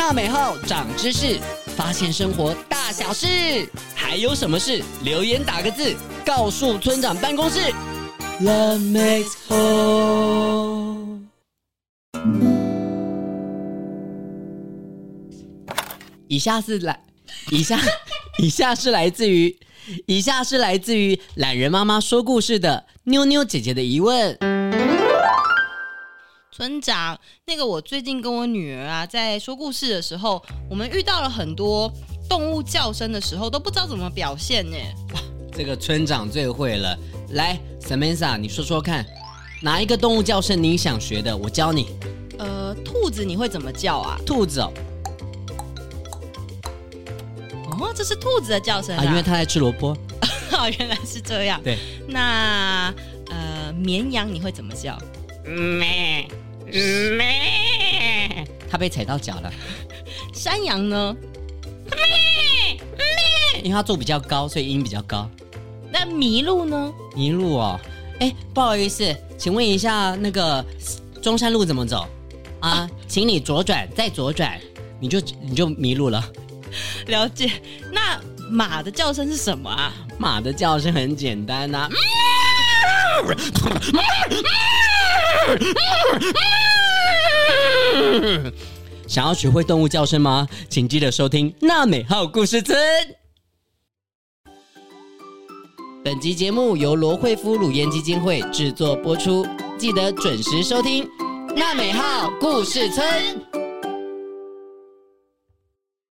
纳美号长知识，发现生活大小事，还有什么事？留言打个字，告诉村长办公室。Love makes whole。以下是来，以下以下是来自于，以下是来自于懒人妈妈说故事的妞妞姐姐的疑问。村长，那个我最近跟我女儿啊在说故事的时候，我们遇到了很多动物叫声的时候，都不知道怎么表现呢。哇，这个村长最会了。来，Samantha，你说说看，哪一个动物叫声你想学的？我教你。呃，兔子你会怎么叫啊？兔子哦。哦，这是兔子的叫声啊，啊因为它在吃萝卜。哦，原来是这样。对。那呃，绵羊你会怎么叫？咩。咩，它被踩到脚了。山羊呢？咩咩，因为它坐比较高，所以音比较高。那麋鹿呢？麋鹿哦，哎，不好意思，请问一下，那个中山路怎么走啊？啊 请你左转，再左转，你就你就迷路了。了解。那马的叫声是什么啊？马的叫声很简单呐、啊。想要学会动物叫声吗？请记得收听娜美号故事村。本集节目由罗惠夫乳燕基金会制作播出，记得准时收听娜美号故事村。